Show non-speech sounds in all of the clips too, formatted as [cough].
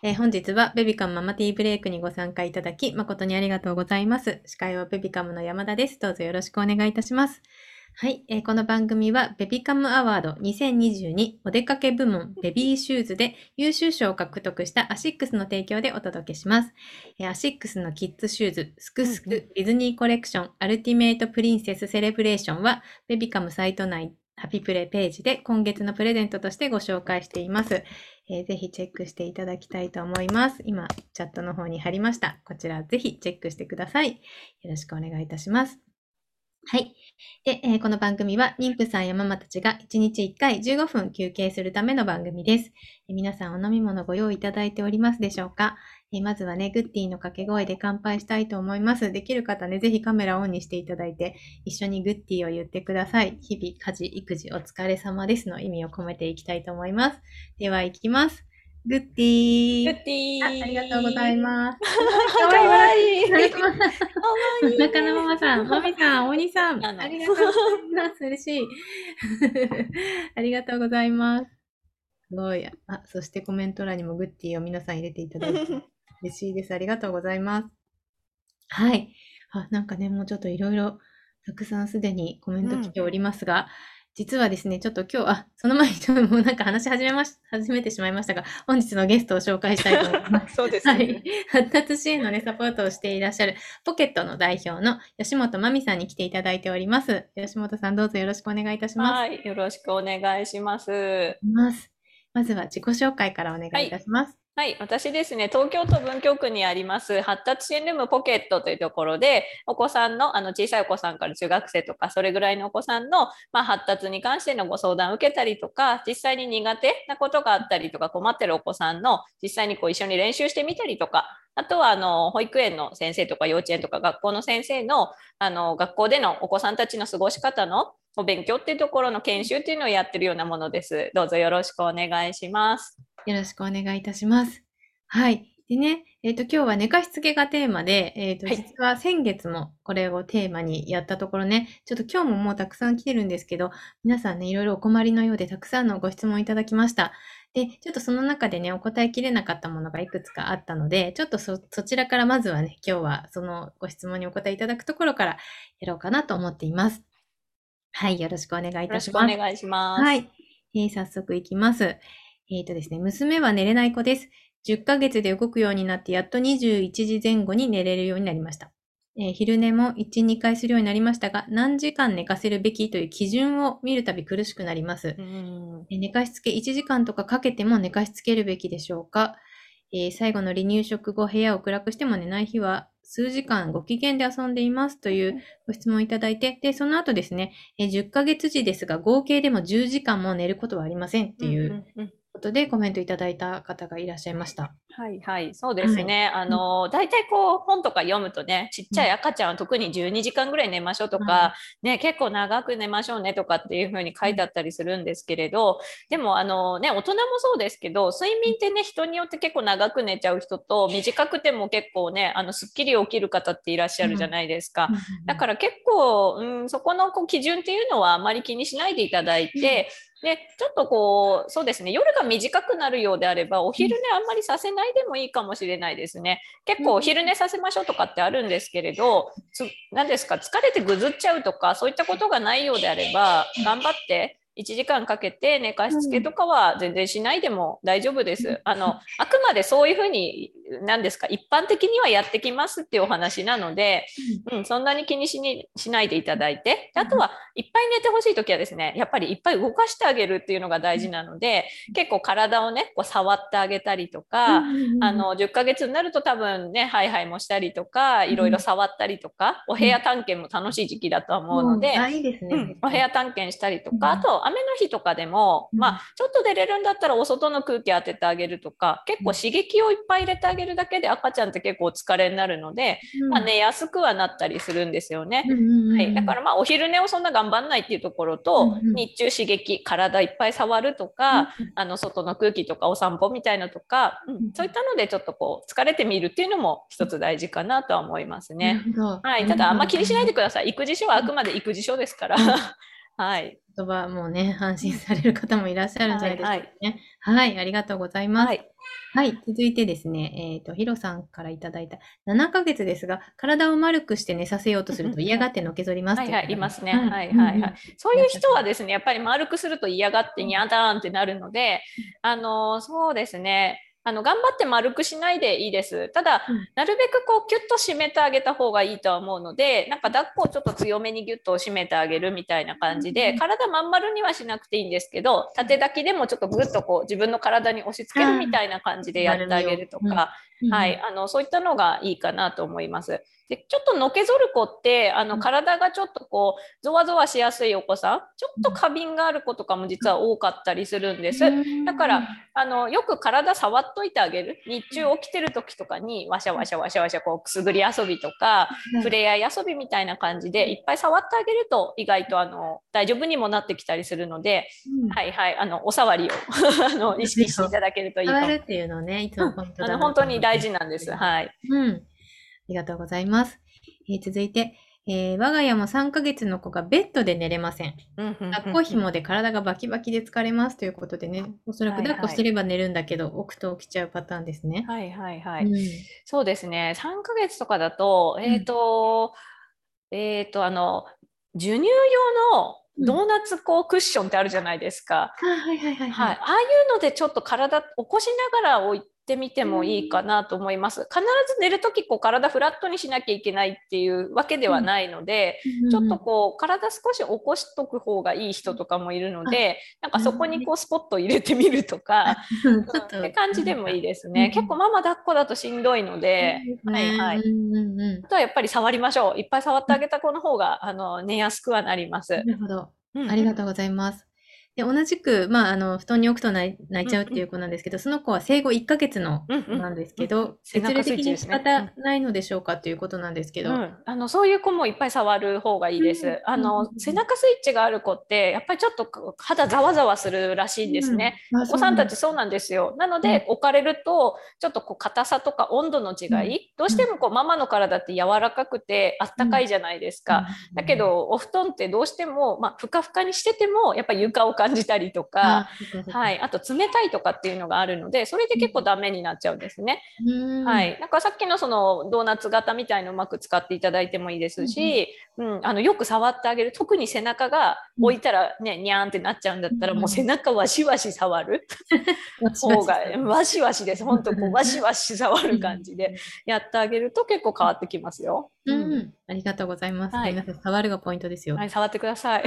えー本日はベビカムママティーブレイクにご参加いただき誠にありがとうございます。司会はベビカムの山田です。どうぞよろしくお願いいたします。はい、えーこの番組はベビカムアワード2022お出かけ部門ベビーシューズで優秀賞を獲得したアシックスの提供でお届けします。えーアシックスのキッズシューズスクスク、ディズニーコレクション Ultimate Princess Celebration はベビカムサイト内ハピプレページで今月のプレゼントとしてご紹介しています。えーぜひチェックしていただきたいと思います。今、チャットの方に貼りました。こちらぜひチェックしてください。よろしくお願いいたします。はい。で、えーこの番組は妊婦さんやママたちが1日1回15分休憩するための番組です。え皆さんお飲み物ご用意いただいておりますでしょうか？えーまずはね、グッディの掛け声で乾杯したいと思います。できる方ね、ぜひカメラをオンにしていただいて、一緒にグッディを言ってください。日々、家事、育児、お疲れ様ですの意味を込めていきたいと思います。では、いきます。グッディグッディーあありがとうございます。かわいい。かわいい。[laughs] 中野ママさん、マミさん、お兄さん、ありがとうございます。嬉しい。[laughs] ありがとうございます。すごい。あ、そしてコメント欄にもグッディを皆さん入れていただいて嬉しいです。ありがとうございます。はい。あ、なんかね、もうちょっといろいろたくさんすでにコメント来ておりますが、実はですね、ちょっと今日、あ、その前にちょっともうなんか話し始めまし、[laughs] 始めてしまいましたが、本日のゲストを紹介したいと思います。[laughs] そうですねはい。発達支援のね、サポートをしていらっしゃる、ポケットの代表の吉本まみさんに来ていただいております。吉本さん、どうぞよろしくお願いいたします。はい、よろしくお願いします。ますまずは自己紹介からお願いいたします。はい、私ですね、東京都文京区にあります発達支援ルームポケットというところで、お子さんの、あの小さいお子さんから中学生とか、それぐらいのお子さんの、まあ、発達に関してのご相談を受けたりとか、実際に苦手なことがあったりとか、困ってるお子さんの実際にこう一緒に練習してみたりとか、あとはあの保育園の先生とか幼稚園とか学校の先生のあの学校でのお子さんたちの過ごし方のお勉強っていうところの研修っていうのをやってるようなものです。どうぞよろしくお願いします。よろしくお願いいたします。はい。でね、えっ、と、今日は寝かしつけがテーマで、えっ、と、はい実は先月もこれをテーマにやったところね、ちょっと今日ももうたくさん来てるんですけど、皆さんね、いろいろお困りのようでたくさんのご質問いただきました。で、ちょっとその中でね、お答えきれなかったものがいくつかあったので、ちょっとそ、そちらからまずはね、今日はそのご質問にお答えいただくところからやろうかなと思っています。はい、よろしくお願いいよろしくおたします。願いします。はい。えー早速いきます。えっ、とですね、娘は寝れない子です。10ヶ月で動くようになって、やっと21時前後に寝れるようになりました。えー昼寝も1、2回するようになりましたが、何時間寝かせるべきという基準を見るたび苦しくなります。うんえー寝かしつけ1時間とかかけても寝かしつけるべきでしょうか、えー最後の離乳食後、部屋を暗くしても寝ない日は、数時間ご機嫌で遊んでいますというご質問いただいて、で、その後ですね、えー10ヶ月時ですが、合計でも10時間も寝ることはありませんっていうことでコメントいただいた方がいらっしゃいました。はいはい、そうですね。あの、大体こう、本とか読むとね、ちっちゃい赤ちゃんは特に12時間ぐらい寝ましょうとか、ね、結構長く寝ましょうねとかっていうふうに書いてあったりするんですけれど、でも、あのね、大人もそうですけど、睡眠ってね、人によって結構長く寝ちゃう人と、短くても結構ね、あの、すっきり起きる方っていらっしゃるじゃないですか。だから結構、うん、そこのこう基準っていうのはあまり気にしないでいただいて、でちょっとこうそうですね夜が短くなるようであればお昼寝あんまりさせないでもいいかもしれないですね。結構お昼寝させましょうとかってあるんですけれどつ何ですか疲れてぐずっちゃうとかそういったことがないようであれば頑張って1時間かけて寝かしつけとかは全然しないでも大丈夫です。あのあくまでそういうふうに何ですか？一般的にはやってきますっていうお話なので、うん、そんなに気にしにしないでいただいて。であとはいっぱい寝てほしい時はですねやっぱりいっぱい動かしてあげるっていうのが大事なので結構体をねこう触ってあげたりとか、あの10ヶ月になると多分ねハイハイもしたりとかいろいろ触ったりとか、お部屋探検も楽しい時期だと思うので。あ、いいですね。うん、お部屋探検したりとか、うん。あと雨の日とかでも、うん。まあ、ちょっと出れるんだったらお外の空気当ててあげるとか結構刺激をいっぱい入れてあげるだけで赤ちゃんって結構お疲れになるので、うん。まあ、寝やすくはなったりするんですよね。うんうんうんはい、だからまあお昼寝をそんな頑張んないっていうところと、うんうん。日中刺激体いっぱい触るとか、あの外の空気とかお散歩みたいなとか、うん。うん。そういったのでちょっとこう疲れてみるっていうのも一つ大事かなとは思いますね。はい、ただあんま気にしないでください。育児書はあくまで育児書ですから。はい。言葉もね、安心される方もいらっしゃるんじゃないですかはいね。はい、ありがとうございます。ははい、い。続いてですね、えっ、と、ヒロさんからいただいた7ヶ月ですが、体を丸くして寝させようとすると [laughs] 嫌がってのけぞりますはいはい、いますね。はいうんはいはい。そういう人はですね、やっぱり丸くすると嫌がってにゃだーんってなるので、あの、そうですね。あの頑張って丸くしないでいいです。ただ、うん。なるべくこうキュッと締めてあげた方がいいとは思うので、なんか抱っこをちょっと強めにギュッと締めてあげるみたいな感じで、うん体まん丸にはしなくていいんですけど、縦抱きでもちょっとぐっとこう自分の体に押し付けるみたいな感じでやってあげるとうん。か、うん。はい、あのそういったのがいいかなと思います。でちょっとのけぞる子ってあうん。の体がちょっとこうゾワゾワしやすいお子さんちょっと過敏がある子とかも実は多かったりするんです。うん。だからあのよく体触っといてあげる。日中起きてる時とかにワシャワシャワシャワシャこうくすぐり遊びとか触れ合い遊びみたいな感じでいっぱい触ってあげると意外とあの大丈夫にもなってきたりするので、うん。はいはいあのお触りを [laughs] あの意識していただけるといいと思います。触るっていうのね、いつもポイントだなあの本当に大事なんです。はい。うん。ありがとうございます。えー続いて、えー我が家も3ヶ月の子がベッドで寝れません。抱っこ紐で体がバキバキで疲れますということでね、おそらくはいはい抱っこしてれば寝るんだけど、置くと起きちゃうパターンですね。はいはいはい。うんそうですね。3ヶ月とかだと、んえっ、と、えっ、と、あの、授乳用のドーナツこうクッションってあるじゃないですか。あはいはいはいはい。ああいうのでちょっと体起こしながら置いてみてもいいかなと思います。必ず寝るときこう体フラットにしなきゃいけないっていうわけではないので、ちょっとこう体少し起こしとく方がいい人とかもいるので、なんかそこにこうスポット入れてみるとか、うん、って感じでもいいでですね。うん結構ママ抱っこだとしんどいので、はいはい。うんうんうんあとはやっぱり触りましょう。いっぱい触ってあげた子の方が、あの寝やすくはなりますな。るほど。うんありがとうございます。で、同じく、まあ、あの、布団に置くと泣い泣いちゃうっていう子なんですけど、その子は生後1ヶ月のうんうん。なんですけど、背中物理的に仕スイッチですね方ないのでしょうかっていうことなんですけど、うん、あのそういう子もいっぱい触る方がいいです。うん。あの、うん背中スイッチがある子ってやっぱりちょっと肌ざわざわするらしいんですね。お子さんたちそうなんですよ。なので、置かれるとちょっとこう硬さとか温度の違い、うん。どうしてもこうママの体って柔らかくてあったかいじゃないですか。だけ、どお布団ってどうしても、まあ、ふかふかにしててもやっぱり床を感じたりとか、はい、あと冷たいとかっていうのがあるのでそれで結構ダメになっちゃうんですね。うん。はい、なんかさっきのそのドーナツ型みたいのをうまく使っていただいてもいいですし、うんあのよく触ってあげる。特に背中が置いたらね、にゃーんってなっちゃうんだったら、うんもう背中わしわし触る。[laughs] 方がわしわしです。本当こうわしわし触る感じでやってあげると結構変わってきますよ。うん、ありがとうございます。はい。皆さん触るがポイントですよ。はい、触ってください。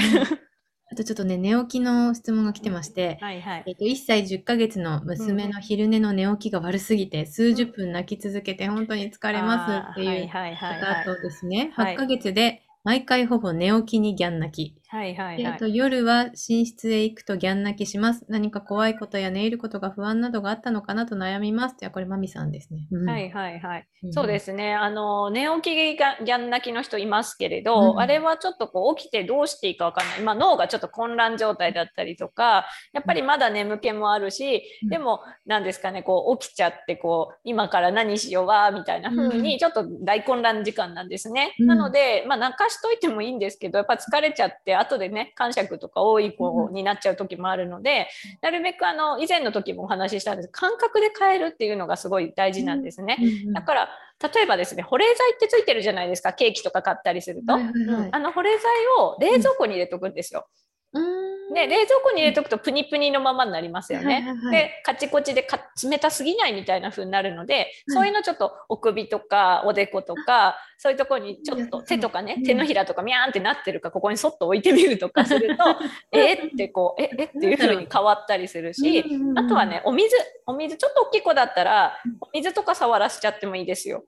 あとちょっとね、寝起きの質問が来てまして、はいはい。えっと、1歳10ヶ月の娘の昼寝の寝起きが悪すぎて、数十分泣き続けて本当に疲れますっていう方はい。とですね、はい8ヶ月で毎回ほぼ寝起きにギャン泣き。はいはいはいであと。夜は寝室へ行くとギャン泣きします。何か怖いことや寝入ることが不安などがあったのかなと悩みます。いや、これマミさんですね。うんはいはいはい。んそうですね。あの、寝起きがギャン泣きの人いますけれど、うんあれはちょっとこう起きてどうしていいかわかんない。まあ脳がちょっと混乱状態だったりとか、やっぱりまだ眠気もあるし、うんでも何ですかね、こう起きちゃって、こう、今から何しようわ、みたいな風うんに、ちょっと大混乱時間なんですね。うんなので、まあ泣かしといてもいいんですけど、やっぱ疲れちゃって、後でね、感触とか多い子になっちゃう時もあるので、なるべくあの、以前の時もお話ししたんです。感覚で変えるっていうのがすごい大事なんですね。うんうんだから例えばですね保冷剤ってついてるじゃないですか。ケーキとか買ったりすると、はいはいはい。うんあの保冷剤を冷蔵庫に入れとくんですよ。うーん。で冷蔵庫に入れとくとプニプニのままになりますよね。はいはいはいでカチコチでか冷たすぎないみたいな風になるので、そういうのちょっとお首とかおでことかそういうところにちょっと手とかね、うん。手のひらとかミャーンってなってるかここにそっと置いてみるとか [laughs] するとえーってこうええっていう風に変わったりするし。あとはね、お水、お水、ちょっと大きい子だったら、お水とか触らせちゃってもいいですよ。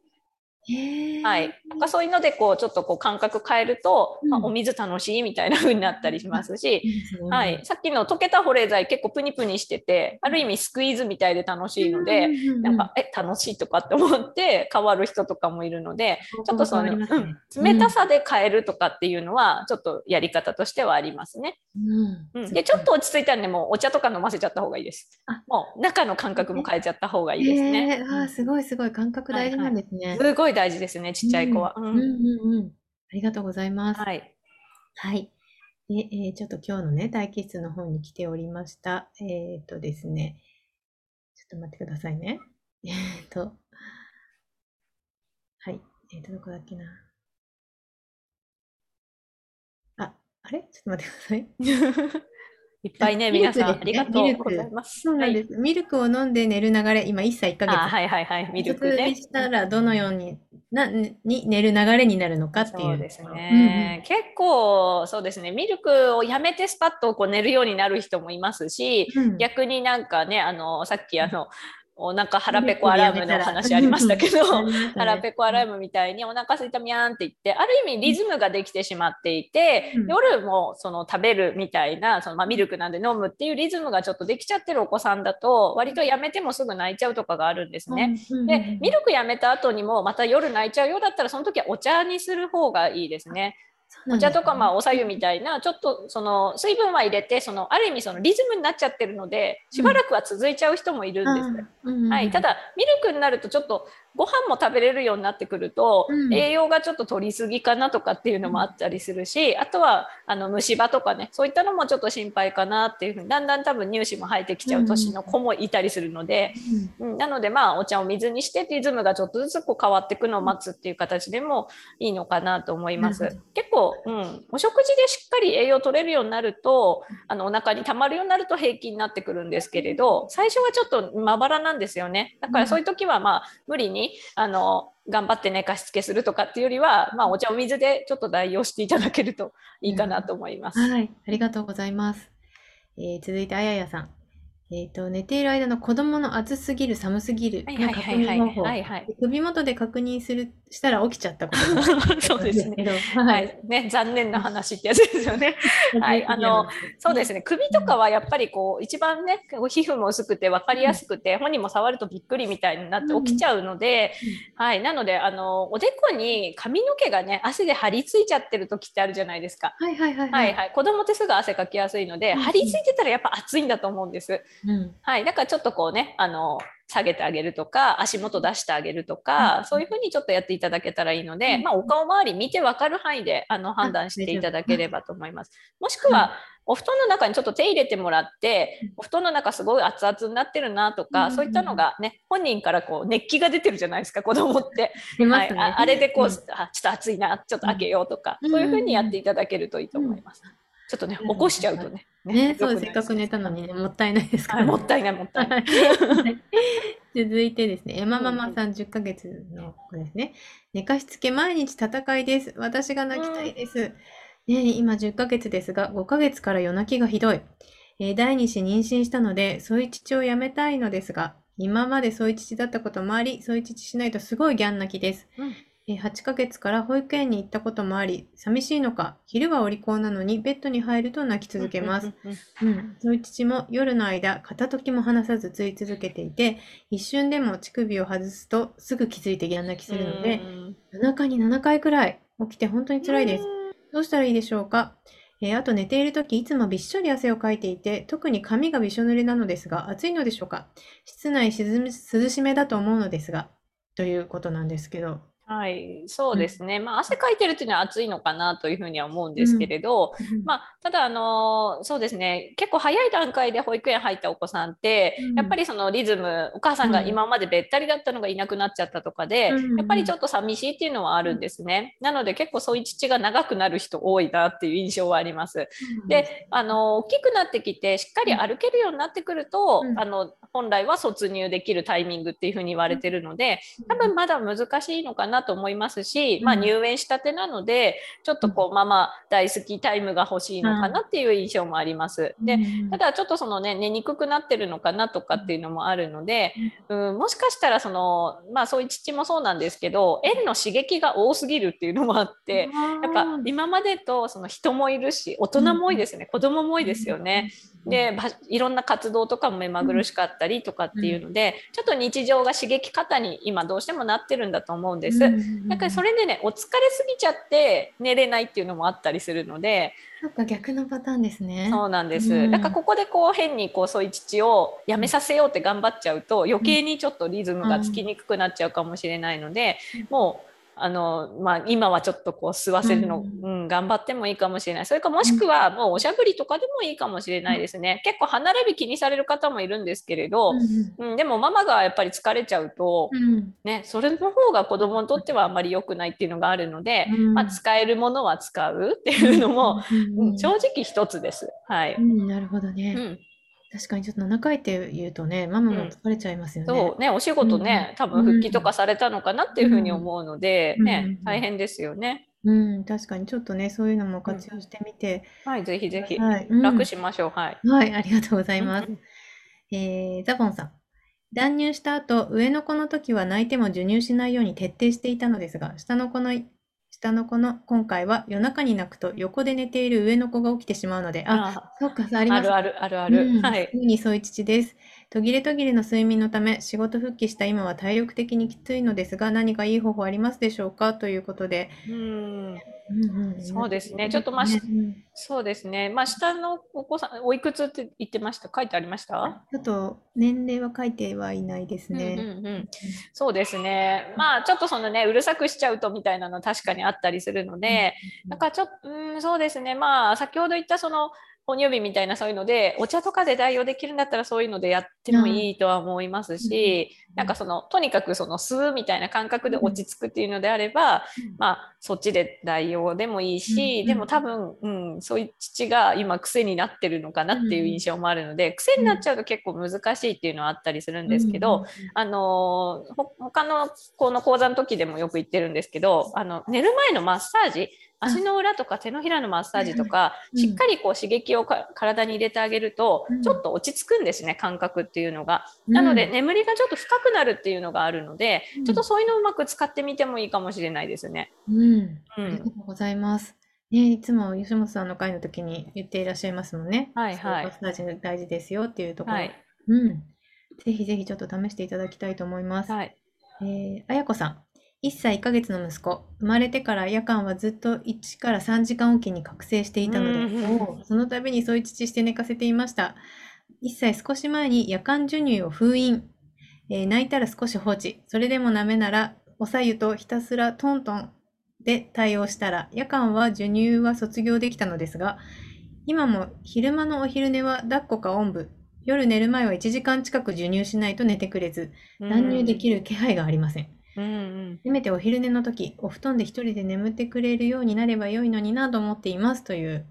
はい。なんかそういうので、こう、ちょっとこう感覚変えると、うん。あお水楽しいみたいな風になったりしますし、いいですねはい。さっきの溶けた保冷剤結構プニプニしてて、ある意味スクイーズみたいで楽しいので、うんうんうんなんか、え、楽しいとかって思って変わる人とかもいるので、ちょっとその、ね。うん、冷たさで変えるとかっていうのは、ちょっとやり方としてはありますね。うん。うん、で、ちょっと落ち着いたんで、もうお茶とか飲ませちゃった方がいいです。あ。もう中の感覚も変えちゃった方がいいですね。へー。あーすごいすごい。感覚大事なんですね。すごい大事ですね、ちっちゃい子は。うんうんうんうんうん。ありがとうございます。はい。はい。で、えーちょっと今日のね、待機室の方に来ておりました。えっ、とですね、ちょっと待ってくださいね。[laughs] えっ、と、はい。えっ、と、どこだっけな。あ、あれ？ちょっと待ってください。いっぱい [laughs] ね、皆さん、ありがとうございます。そうなんです。ミルクを飲んで寝る流れ、今1歳1ヶ月。あ、はいはいはい、ミルクで。したらどのようになに寝る流れになるのかっていう。そうですね。結構、そうですね。ミルクをやめてスパッとこう寝るようになる人もいますし、うんうん。逆になんかね、あの、さっきあの、お腹腹ペコアラームの話ありましたけど、[laughs] 腹ペコアラームみたいにお腹すいたみゃーんって言って、ある意味リズムができてしまっていて、うん夜もその食べるみたいな、そのまあミルクなんで飲むっていうリズムがちょっとできちゃってるお子さんだと、割とやめてもすぐ泣いちゃうとかがあるんですね。で、ミルクやめた後にもまた夜泣いちゃうようだったら、その時はお茶にする方がいいですね。お茶とかまあおさゆみたいなちょっとその水分は入れてそのある意味そのリズムになっちゃってるのでしばらくは続いちゃう人もいるんです。はい、ただミルクになるとちょっとご飯も食べれるようになってくると、うん。栄養がちょっと取りすぎかなとかっていうのもあったりするし、あとはあの虫歯とかねそういったのもちょっと心配かなっていうふうにだんだん多分乳歯も生えてきちゃう年の子もいたりするので、うん。なのでまあお茶を水にしてリズムがちょっとずつこう変わっていくのを待つっていう形でもいいのかなと思います。結構、うん、お食事でしっかり栄養取れるようになるとあのお腹に溜まるようになると平気になってくるんですけれど最初はちょっとまばらなんですよね。だからそういう時はまあ無理にあの頑張って寝かしつけするとかっていうよりは、まあ、お茶お水でちょっと代用していただけるといいかなと思います。はい、ありがとうございます。えー続いて、あややさん。えっ、と、寝ている間の子供の暑すぎる、寒すぎるはいの確認方法。首元で確認するしたら起きちゃったことが [laughs] そうですね。ははい。い、ね、残念な話ってやつですよね。[laughs] はいあのそうですね。首とかはやっぱりこう一番ね、皮膚も薄くて分かりやすくて、本人も触るとびっくりみたいになって起きちゃうので、はい。なのであのおでこに髪の毛がね、汗で張り付いちゃってる時ってあるじゃないですか。はいはいはいはいはい。子供ってすぐ汗かきやすいので、うん張り付いてたらやっぱ暑いんだと思うんです。うん。はい。だからちょっとこうね、あの、下げてあげるとか、足元出してあげるとか、うん。そういうふうにちょっとやっていただけたらいいので、うん。まあ、お顔周り見てわかる範囲で、あの、判断していただければと思います。もしくは、お布団の中にちょっと手入れてもらってうん、お布団の中すごい熱々になってるなとか、うんそういったのがね、本人からこう、熱気が出てるじゃないですか、子供って。はい。ああれでこう、ん。あ、ちょっと暑いな、ちょっと開けようとか、うん。そういうふうにやっていただけるといいと思います。ちょっとね、うん起こしちゃうとね。ね、そう、せっかく寝たのにね、もったいないですかはい、らね。もったいない、もったいない。はい [laughs] 続いてですね、山ママさん10ヶ月の子ですね。寝かしつけ毎日戦いです。私が泣きたいです。ね、今10ヶ月ですが、5ヶ月から夜泣きがひどい。えー第2子妊娠したので、添い乳をやめたいのですが、今まで添い乳だったこともあり、添い乳しないとすごいギャン泣きです。うんえー8ヶ月から保育園に行ったこともあり、寂しいのか、昼はお利口なのにベッドに入ると泣き続けます。うんそういう父も夜の間片時も離さずつい続けていて一瞬でも乳首を外すとすぐ気づいてギャン泣きするのでうん。夜中に7回くらい起きて本当に辛いです。どうしたらいいでしょうか、えーあと寝ている時いつもびっしょり汗をかいていて特に髪がびしょ濡れなのですが暑いのでしょうか？室内涼涼しめだと思うのですがということなんですけどはい、そうですね。まあ、汗かいてるっていうのは暑いのかなというふうには思うんですけれど、まあ、ただ、あのそうですね、結構早い段階で保育園入ったお子さんって、うん。やっぱりそのリズム、お母さんがうん。今までべったりだったのがいなくなっちゃったとかで、うん。やっぱりちょっと寂しいっていうのはあるんですね。なので、結構そういう父が長くなる人多いなっていう印象はあります。で、あの大きくなってきてしっかり歩けるようになってくると、うん。あの本来は卒乳できるタイミングっていうふうに言われてるので多分まだ難しいのかなと思いますし、まあ、うん入園したてなのでちょっとこうママ大好きタイムが欲しいのかなっていう印象もあります。でただちょっとそのね寝にくくなってるのかなとかっていうのもあるので、うん、もしかしたらそのまあそういう父もそうなんですけど園の刺激が多すぎるっていうのもあって。やっぱ今までとその人もいるし大人も多いですね、子供も多いですよね。でばいろんな活動とかも目まぐるしかったりとかっていうので、ちょっと日常が刺激方に今どうしてもなってるんだと思うんです。だからそれでねお疲れすぎちゃって寝れないっていうのもあったりするので。そっか逆のパターンですね。そうなんです、うん。だからここでこう変にこうそういう父をやめさせようって頑張っちゃうと余計にちょっとリズムがつきにくくなっちゃうかもしれないので、もうあの、まあ、今はちょっとこう吸わせるの、ううんん頑張ってもいいかもしれない。それかもしくはもうおしゃぶりとかでもいいかもしれないですね、結構歯並び気にされる方もいるんですけれど、うん、でもママがやっぱり疲れちゃうと、うん。ね、それの方が子供にとってはあんまり良くないっていうのがあるので、うん。まあ、使えるものは使うっていうのも、うんうん正直一つです。はい。うんなるほどね。うん、確かにちょっと7回って言うとね、ママも疲れちゃいますよね。そうね、お仕事ね、うん多分復帰とかされたのかなっていうふうに思うので、うんねうん、大変ですよね。うん、確かにちょっとね、そういうのも活用してみて、はい、ぜひぜひ、はい、うん楽しましょう。はい。はい、ありがとうございます。うんえーザボンさん。断乳した後、上の子の時は泣いても授乳しないように徹底していたのですが、下の子の、下の子の今回は夜中に泣くと横で寝ている上の子が起きてしまうので、あ、あそうか、あります。あるあるあるある。うんはい。にそういう父です。途切れ途切れの睡眠のため、仕事復帰した今は体力的にきついのですが、何かいい方法ありますでしょうか？ということで。うん、うんうんそうですね。ちょっとまあしうんそうですね。まあ、下のお子さん、おいくつって言ってました？書いてありました？ちょっと年齢は書いてはいないですね。うんうんうん、そうですね。まあちょっとそのねうるさくしちゃうとみたいなの確かにあったりするので、なんかちょっとうんそうですね。まあ先ほど言ったその哺乳瓶みたいなそういうのでお茶とかで代用できるんだったらそういうのでやってもいいとは思いますし、なんかそのとにかくその吸うみたいな感覚で落ち着くっていうのであれば、まあそっちで代用でもいいし、うんでも多分、うん、そういう父が今癖になってるのかなっていう印象もあるので、癖になっちゃうと結構難しいっていうのはあったりするんですけど、あのほ他の子の講座の時でもよく言ってるんですけどあの寝る前のマッサージ足の裏とか手のひらのマッサージとか、うんしっかりこう刺激をか体に入れてあげると、うんちょっと落ち着くんですね感覚っていうのが。うんなので眠りがちょっと深くなるっていうのがあるので、うんちょっとそういうのをうまく使ってみてもいいかもしれないですね。うん、うありがとん、うございます。ね、いつも吉本さんの会の時に言っていらっしゃいますもんね。はいはいマッサージ大事ですよっていうところ。はいうん。ぜひぜひちょっと試していただきたいと思います。はいえー、あやこさん。1歳1ヶ月の息子。生まれてから夜間はずっと1から3時間おきに覚醒していたので、うんその度に添い乳して寝かせていました。1歳少し前に夜間授乳を封印。えー泣いたら少し放置。それでもダメなら、おさゆとひたすらトントンで対応したら、夜間は授乳は卒業できたのですが、今も昼間のお昼寝は抱っこかおんぶ。夜寝る前は1時間近く授乳しないと寝てくれず、乱入できる気配がありません。うんうんせめてお昼寝の時、お布団で一人で眠ってくれるようになれば良いのになと思っていますという。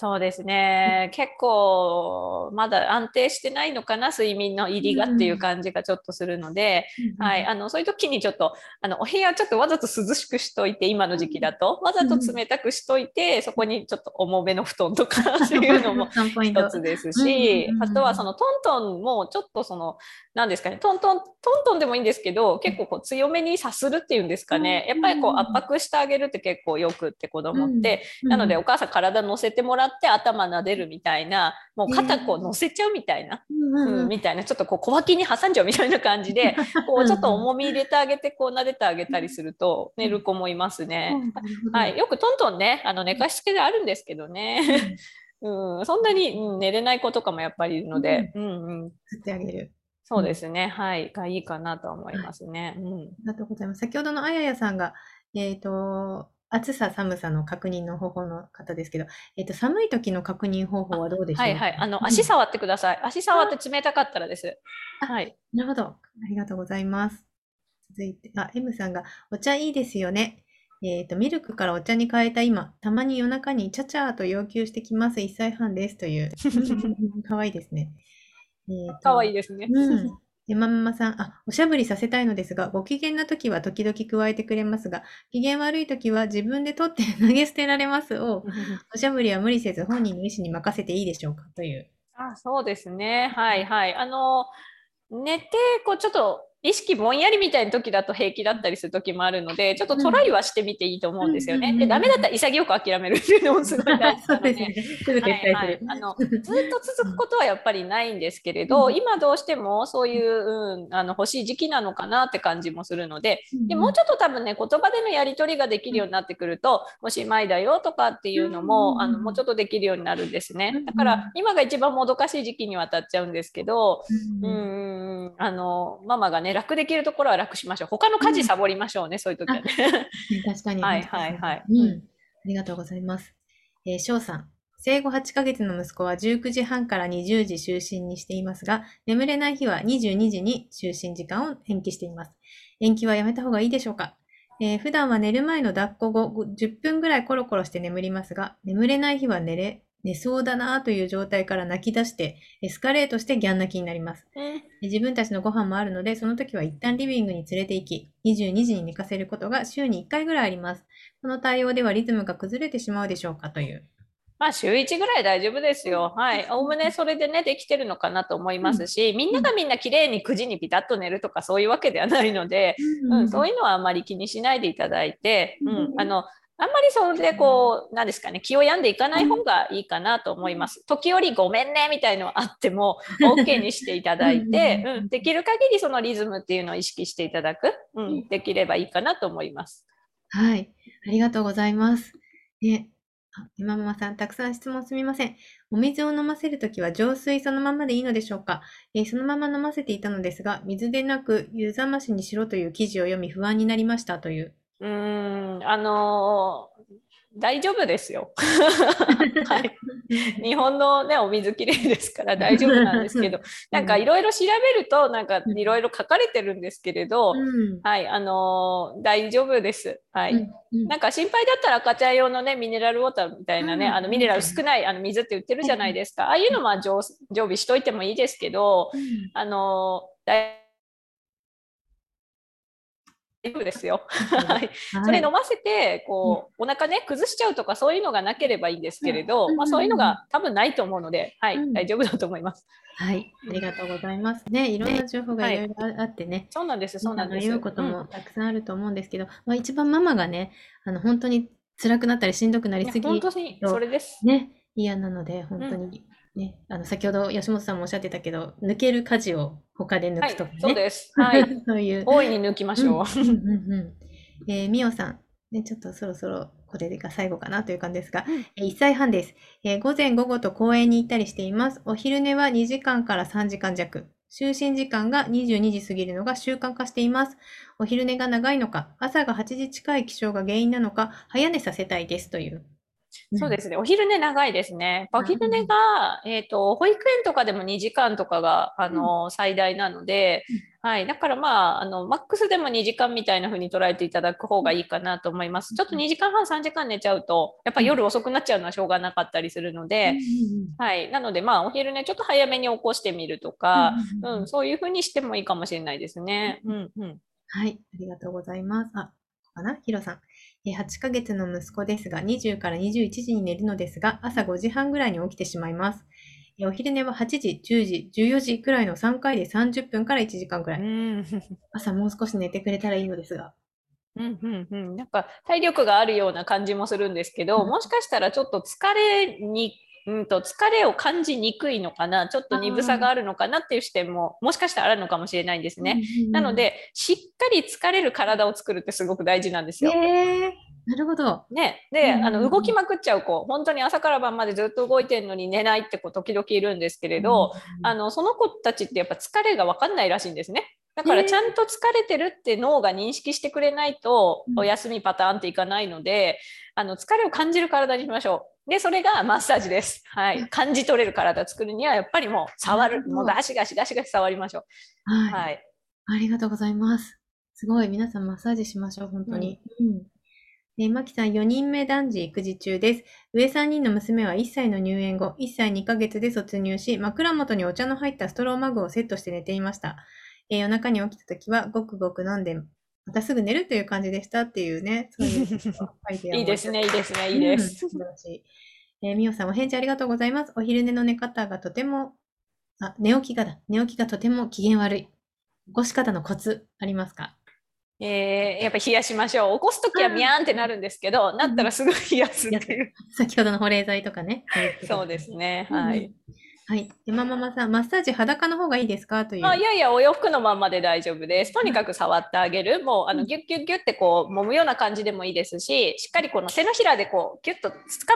そうですね、結構まだ安定してないのかな睡眠の入りがっていう感じがちょっとするので、はい、あのそういう時にちょっとあのお部屋をちょっとわざと涼しくしといて今の時期だとわざと冷たくしといてそこにちょっと重めの布団とかっていうのも3ポイント一つですしうんうんうんうん。あとはそのトントンもちょっとその何ですかねトントントントンでもいいんですけど結構こう強めにさするっていうんですかね。やっぱりこう圧迫してあげるって結構よくって子供って、なのでお母さん体乗せてもらって頭撫でるみたいなもう肩こう乗せちゃうみたいな、うんうんみたいなちょっとこう小脇に挟んじゃうみたいな感じで [laughs] こうちょっと重み入れてあげてこう撫でてあげたりすると寝る子もいますね。はい、よくトントンねあの寝かしつけであるんですけどね、うん、そんなに、うん寝れない子とかもやっぱりいるので、うん。うん、吸ってあげる。そうですね、はい。がいいかなとは思いますね。うん。ありがとうございます。先ほどのあややさんが、えっ、と、暑さ、寒さの確認の方法の方ですけど、えっ、と、寒い時の確認方法はどうでしょう？はいはい、あのうん足触ってください。足触って冷たかったらです。はい。なるほど。ありがとうございます。続いて、あ、M さんが、お茶いいですよね。えっ、と、ミルクからお茶に変えた今、たまに夜中にチャチャーと要求してきます。1歳半です。という。かわいいですね。えーとかわいいですね。うん。山ママさん、あ、おしゃぶりさせたいのですが、ご機嫌な時は時々加えてくれますが、機嫌悪い時は自分で取って投げ捨てられますを、おしゃぶりは無理せず本人の意思に任せていいでしょうか？という。あそうですね。はいはい。あの、寝て、こう、ちょっと意識ぼんやりみたいな時だと平気だったりする時もあるので、ちょっとトライはしてみていいと思うんですよね。で、ダメだったら潔く諦めるっていうのもすごい大事そなので。[laughs] ね。はいはい。ずっと続くことはやっぱりないんですけれど、うん今どうしてもそういう、うん、あの欲しい時期なのかなって感じもするのででもうちょっと多分ね言葉でのやり取りができるようになってくると「おしまいだよ」とかっていうのも、うんあのもうちょっとできるようになるんですね。うんだから今が一番もどかしい時期には当たっちゃうんですけど、うん。あのママがね楽できるところは楽しましょう。他の家事サボりましょうね、そういう時はね。確かに。はいはいはいうん。ありがとうございます。えー、翔さん。生後8ヶ月の息子は19時半から20時就寝にしていますが、眠れない日は22時に就寝時間を延期しています。延期はやめた方がいいでしょうかえー普段は寝る前の抱っこ後10分ぐらいコロコロして眠りますが、眠れない日は寝れ、寝そうだなという状態から泣き出して、エスカレートしてギャン泣きになります。うん自分たちのご飯もあるので、その時は一旦リビングに連れて行き、22時に寝かせることが週に1回ぐらいあります。この対応ではリズムが崩れてしまうでしょうかという。まあ週1ぐらい大丈夫ですよ。はい。おおむねそれでね、できてるのかなと思いますし、みんながみんな綺麗に9時にピタッと寝るとかそういうわけではないので、うん、そういうのはあまり気にしないでいただいて、ううんん、あの、あんまりそれでこう、なんですかね、気を病んでいかない方がいいかなと思います。時折ごめんねみたいのはあっても、[laughs] OK にしていただいて、うんうん、できる限りそのリズムっていうのを意識していただく、うん、できればいいかなと思います。はい。ありがとうございます。ね。あ今ママさん、たくさん質問すみません。お水を飲ませるときは浄水そのままでいいのでしょうか、えーそのまま飲ませていたのですが、水でなく湯冷ましにしろという記事を読み不安になりましたという。うーん、あのー大丈夫ですよ。[laughs] はい。日本のね、お水きれいですから大丈夫なんですけど、なんかいろいろ調べると、なんかいろいろ書かれてるんですけれど、うん。はい、あのー大丈夫です。はい。うんうんなんか心配だったら赤ちゃん用のね、ミネラルウォーターみたいなね、うんあのミネラル少ないあの水って売ってるじゃないですか。ああいうのは常常備しといてもいいですけど、うんあのー大丈夫ですよ。はい。それ飲ませてこう、お腹ね崩しちゃうとかそういうのがなければいいんですけれど、うんまあ、そういうのが多分ないと思うので、はいうん大丈夫だと思います。はい。ありがとうございます。ね、いろんな情報がはいいろいろああってね。そうなんですそうなんです。言うことうんもたくさんあると思うんですけど、まあ一番ママがね、あの本当に辛くなったりしんどくないりやすぎ本当にそれです。ね、嫌なので、本当にね、あの先ほど吉本さんもおっしゃってたけど、抜ける家事を他で抜はいくとかね。そうです。はい。[laughs] そういう。大いに抜きましょう。うんうんうんうんえーみおさん、ね、ちょっとそろそろこれが最後かなという感じですが、うんえー1歳半です、えー午前午後と公園に行ったりしています。お昼寝は2時間から3時間弱。就寝時間が22時過ぎるのが習慣化しています。お昼寝が長いのか、朝が8時近い起床が原因なのか、早寝させたいですという。そうですね。お昼寝長いですね。お昼寝が、えっ、と、保育園とかでも2時間とかが、あの、最大なので、はい。だからまあ、あの、マックスでも2時間みたいな風に捉えていただく方がいいかなと思います。ちょっと2時間半、3時間寝ちゃうと、やっぱ夜遅くなっちゃうのはしょうがなかったりするのうんで、うんはい。なのでまあ、お昼寝ちょっと早めに起こしてみるとか、うんうんうんうん、そういう風にしてもいいかもしれないですね。うん、うん。はい、ありがとうございます。あ、ここかな？ヒロさん。えー8ヶ月の息子ですが、20から21時に寝るのですが、朝5時半ぐらいに起きてしまいます。えーお昼寝は8時、10時、14時くらいの3回で30分から1時間くらい。うん朝もう少し寝てくれたらいいのですが。うんうんうん、なんか体力があるような感じもするんですけど、うんもしかしたらちょっと疲れに、うん、と疲れを感じにくいのかなちょっと鈍さがあるのかなっていう視点ももしかしたらあるのかもしれないんですね。なの、でしっかり疲れる体を作るってすごく大事なんですえよ。ー、なるほど。ね、で、うんあの動きまくっちゃう子本当に朝から晩までずっと動いてるのに寝ないって子時々いるんですけれど、あのその子たちってやっぱ疲れが分かんないらしいんですね。だからえーちゃんと疲れてるって脳が認識してくれないとうんお休みパターンっていかないので、あの疲れを感じる体にしましょう。で、それがマッサージです。はい。感じ取れる体作るにはやっぱりもう触る。もうガシガシガシガシ触りましょう。はい、はい。ありがとうございます。すごい。皆さんマッサージしましょう。本当に。うん。で、まきさん、4人目男児育児中です。上3人の娘は1歳の入園後、1歳2ヶ月で卒入し、枕元にお茶の入ったストローマグをセットして寝ていました。えー夜中に起きた時は、ごくごく飲んで、またすぐ寝るという感じでしたっていうね、そういうアイデアもいいですね、いいですね、いいです。うん素晴らしい。えーみおさん、お返事ありがとうございます。お昼寝の寝方がとても、あ、寝起きがだ。寝起きがとても機嫌悪い。起こし方のコツありますか？えーやっぱり冷やしましょう。起こすときはミャーンってなるんですけど、なったらすぐ冷やすっていう。先ほどの保冷剤 [laughs] とかね。そうですね。うんはい。はい。で、まママさん、マッサージ裸の方がいいですか？という。あいやいや、お洋服のまんまで大丈夫です。とにかく触ってあげる。もう、あの、ギュッギュッギュッってこう、揉むような感じでもいいですし、しっかりこの手のひらでこう、ギュッと掴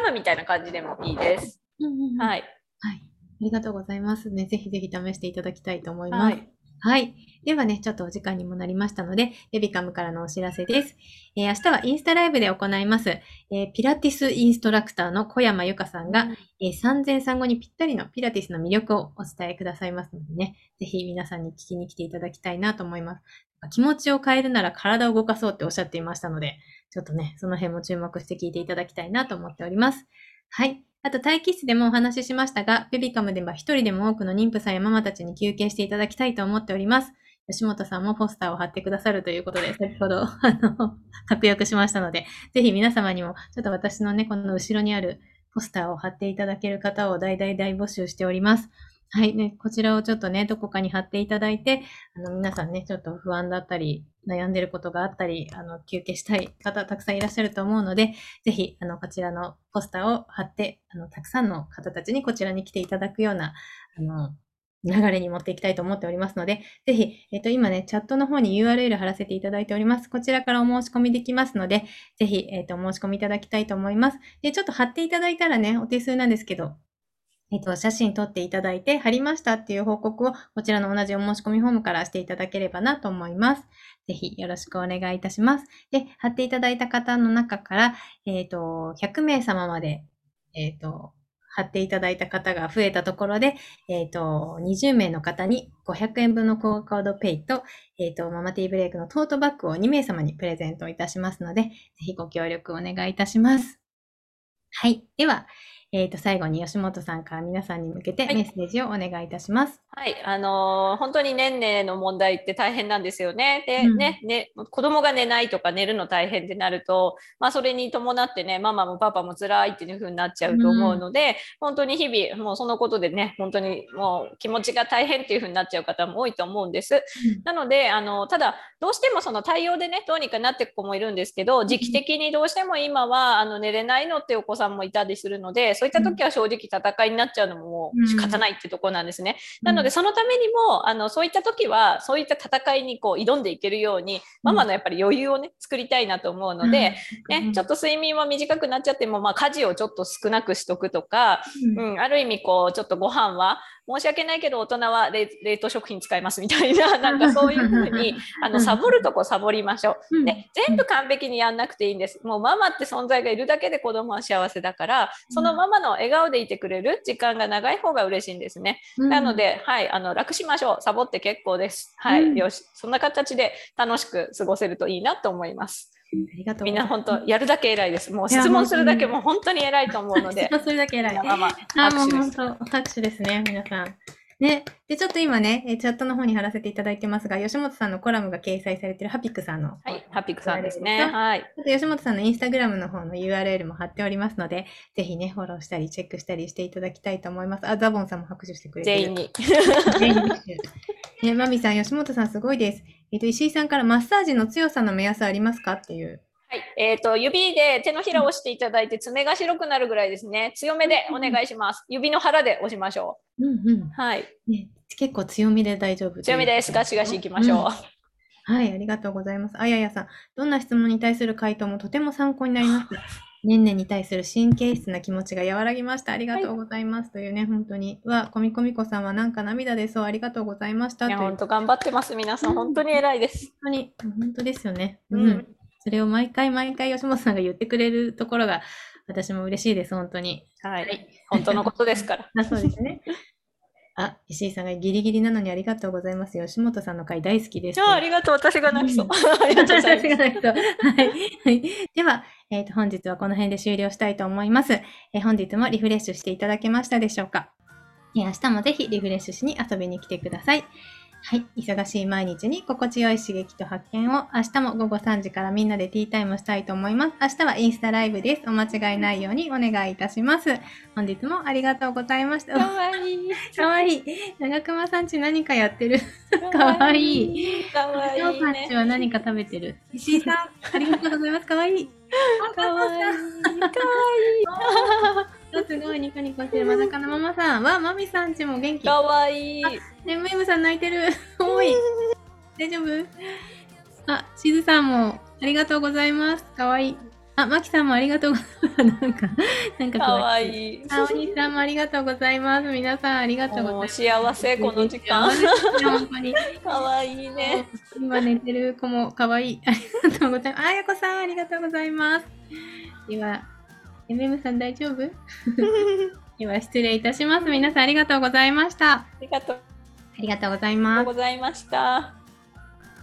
むみたいな感じでもいいです。うんうんうんはい。はい。ありがとうございますね。ぜひぜひ試していただきたいと思います。ははいはい。ではね、ちょっとお時間にもなりましたので、ベビカムからのお知らせです。えー明日はインスタライブで行います、えーピラティスインストラクターの小山由香さんが、えー産前産後にぴったりのピラティスの魅力をお伝えくださいますのでね、ぜひ皆さんに聞きに来ていただきたいなと思います。気持ちを変えるなら体を動かそうっておっしゃっていましたので、ちょっとね、その辺も注目して聞いていただきたいなと思っております。はい。あと、待機室でもお話ししましたが、ベビカムでは一人でも多くの妊婦さんやママたちに休憩していただきたいと思っております。吉本さんもポスターを貼ってくださるということで、先ほど、[laughs] あの、確約しましたので、ぜひ皆様にも、ちょっと私のね、この後ろにあるポスターを貼っていただける方を大大大募集しております。はい、ね、こちらをちょっとね、どこかに貼っていただいて、あの、皆さんね、ちょっと不安だったり、悩んでることがあったり、あの、休憩したい方、たくさんいらっしゃると思うので、ぜひ、あの、こちらのポスターを貼って、あの、たくさんの方たちにこちらに来ていただくような、あの、流れに持っていきたいと思っておりますので、ぜひ、えっ、と、今ね、チャットの方に URL 貼らせていただいております。こちらからお申し込みできますので、ぜひ、えっ、と、お申し込みいただきたいと思います。で、ちょっと貼っていただいたらね、お手数なんですけど、えっ、と、写真撮っていただいて、貼りましたっていう報告を、こちらの同じお申し込みフォームからしていただければなと思います。ぜひ、よろしくお願いいたします。で、貼っていただいた方の中から、えっ、と、100名様まで、えっ、と、貼っていただいた方が増えたところで、えっ、と、20名の方に500円分のコードペイと、えっ、と、ママティーブレイクのトートバッグを2名様にプレゼントいたしますので、ぜひご協力お願いいたします。はい。では、えっ、と、最後に吉本さんから皆さんに向けてはいメッセージをお願いいたします。はい、あのー本当に年齢の問題って大変なんですよね。で、うんね、ね、子供が寝ないとか寝るの大変ってなると、まあそれに伴ってね、ママもパパも辛いっていう風になっちゃうと思うので、本当に日々もうそのことでね、本当にもう気持ちが大変っていう風になっちゃう方も多いと思うんです。なので、あの、ただ、どうしてもその対応でね、どうにかなっていく子もいるんですけど、時期的にどうしても今は、あの、寝れないのってお子さんもいたりするので、そういった時は正直戦いになっちゃうのももう仕方ないってとこなんですね。なので、そのためにも、あの、そういった時は、そういった戦いにこう挑んでいけるように、ママのやっぱり余裕をね、作りたいなと思うので、ね、ちょっと睡眠は短くなっちゃっても、まあ、家事をちょっと少なくしとくとか、うん。うん、ある意味こうちょっとご飯は申し訳ないけど大人は冷冷凍食品使いますみたいな [laughs] なんかそういうふうに [laughs] あのサボるとこサボりましょう。で全部完璧にやんなくていいんです。もうママって存在がいるだけで子供は幸せだからそのママの笑顔でいてくれる時間が長い方が嬉しいんですね。うんなので、はい、あの楽しましょう。サボって結構です。はい、うんよし、そんな形で楽しく過ごせるといいなと思ありがとうみんな本当やるだけ偉いです。もう質問するだけも本当に偉いと思うので。[laughs] それだけ偉い。まあまあ、あ、もう。本当、拍手ですね、皆さん。ね。で、ちょっと今ね、えチャットの方に貼らせていただいてますが、吉本さんのコラムが掲載されているハピックさんの。はい、ハッピックさんですね。はい。あと、吉本さんのインスタグラムの方の URL も貼っておりますので、ぜひね、フォローしたり、チェックしたりしていただきたいと思います。あ、ザボンさんも拍手してくれてる。全員に。全員拍手。ね、マミさん、吉本さんすごいです。えっ、と、石井さんからマッサージの強さの目安ありますか？っていう。はい、えっ、と、指で手のひらを押していただいて、爪が白くなるぐらいですね。強めでお願いします。指の腹で押しましょうんうん。う。はい。ね、結構強みで大丈夫という強めです。ガシガシいきましょう。うんはい、ありがとうございます。あややさん、どんな質問に対する回答もとても参考になります。[laughs] ねんねに対する神経質な気持ちが和らぎました。ありがとうございます。というね、本当に。は、こみこみこさんはなんか涙出そう。ありがとうございました。いや、本当頑張ってます。皆さん、本当に偉いです。本当に、本当ですよね。ううんん。それを毎回毎回吉本さんが言ってくれるところが、私も嬉しいです、本当に。はい。本当のことですから。[laughs] あ、そうですね。あ、石井さんがギリギリなのにありがとうございます。吉本さんの回大好きです。じゃあ、ありがとう。私が泣きそう。[laughs] ありがとうございます。はい。はい。では、えっ、と、本日はこの辺で終了したいと思います。えー本日もリフレッシュしていただけましたでしょうか、えー明日もぜひリフレッシュしに遊びに来てください。はい。忙しい毎日に心地よい刺激と発見を明日も午後3時からみんなでティータイムしたいと思います。明日はインスタライブです。お間違いないようにお願いいたします。本日もありがとうございました。かわいい。かわいい。長熊さんち何かやってる？かわいい。かわいお父さんち。は何か食べてる？石井さん、ありがとうございます。かわいい。かわいい。かわあ [laughs] すごい、ニコニコしてる。まさかのママさん。わ、マミさんちも元いい。気。かわいい。ね、ムイムさん泣いてる。[laughs] おい。大丈夫？あ、しずさんも、ありがとうございます。かわいい。あ、まきさんもありがとうございます。なんか、なんかかわい。いい。あ、お兄さんもありがとうございます。皆さんありがとうございます。幸せこの時間。本当に。かわいいね。今寝てる子も可愛い。ありがとうございます。あやこさん、ありがとうございます。では、MM さん大丈夫？では、失礼いたします。皆さんありがとうございました。あありがとうりがとうございます。ございました。